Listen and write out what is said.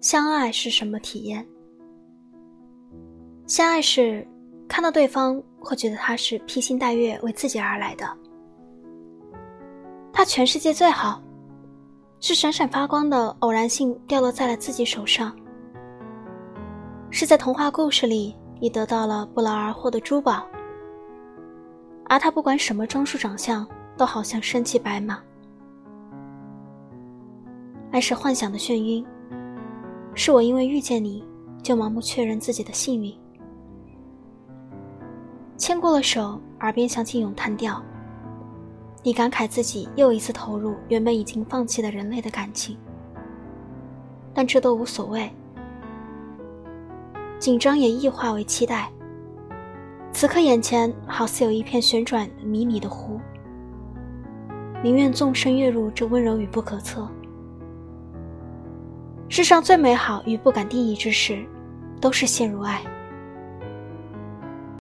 相爱是什么体验？相爱是看到对方会觉得他是披星戴月为自己而来的，他全世界最好，是闪闪发光的偶然性掉落在了自己手上，是在童话故事里你得到了不劳而获的珠宝，而他不管什么装束长相都好像身骑白马。爱是幻想的眩晕。是我因为遇见你，就盲目确认自己的幸运。牵过了手，耳边响起咏叹调。你感慨自己又一次投入原本已经放弃的人类的感情，但这都无所谓。紧张也异化为期待。此刻眼前好似有一片旋转迷你的湖，宁愿纵身跃入这温柔与不可测。世上最美好与不敢定义之事，都是陷入爱。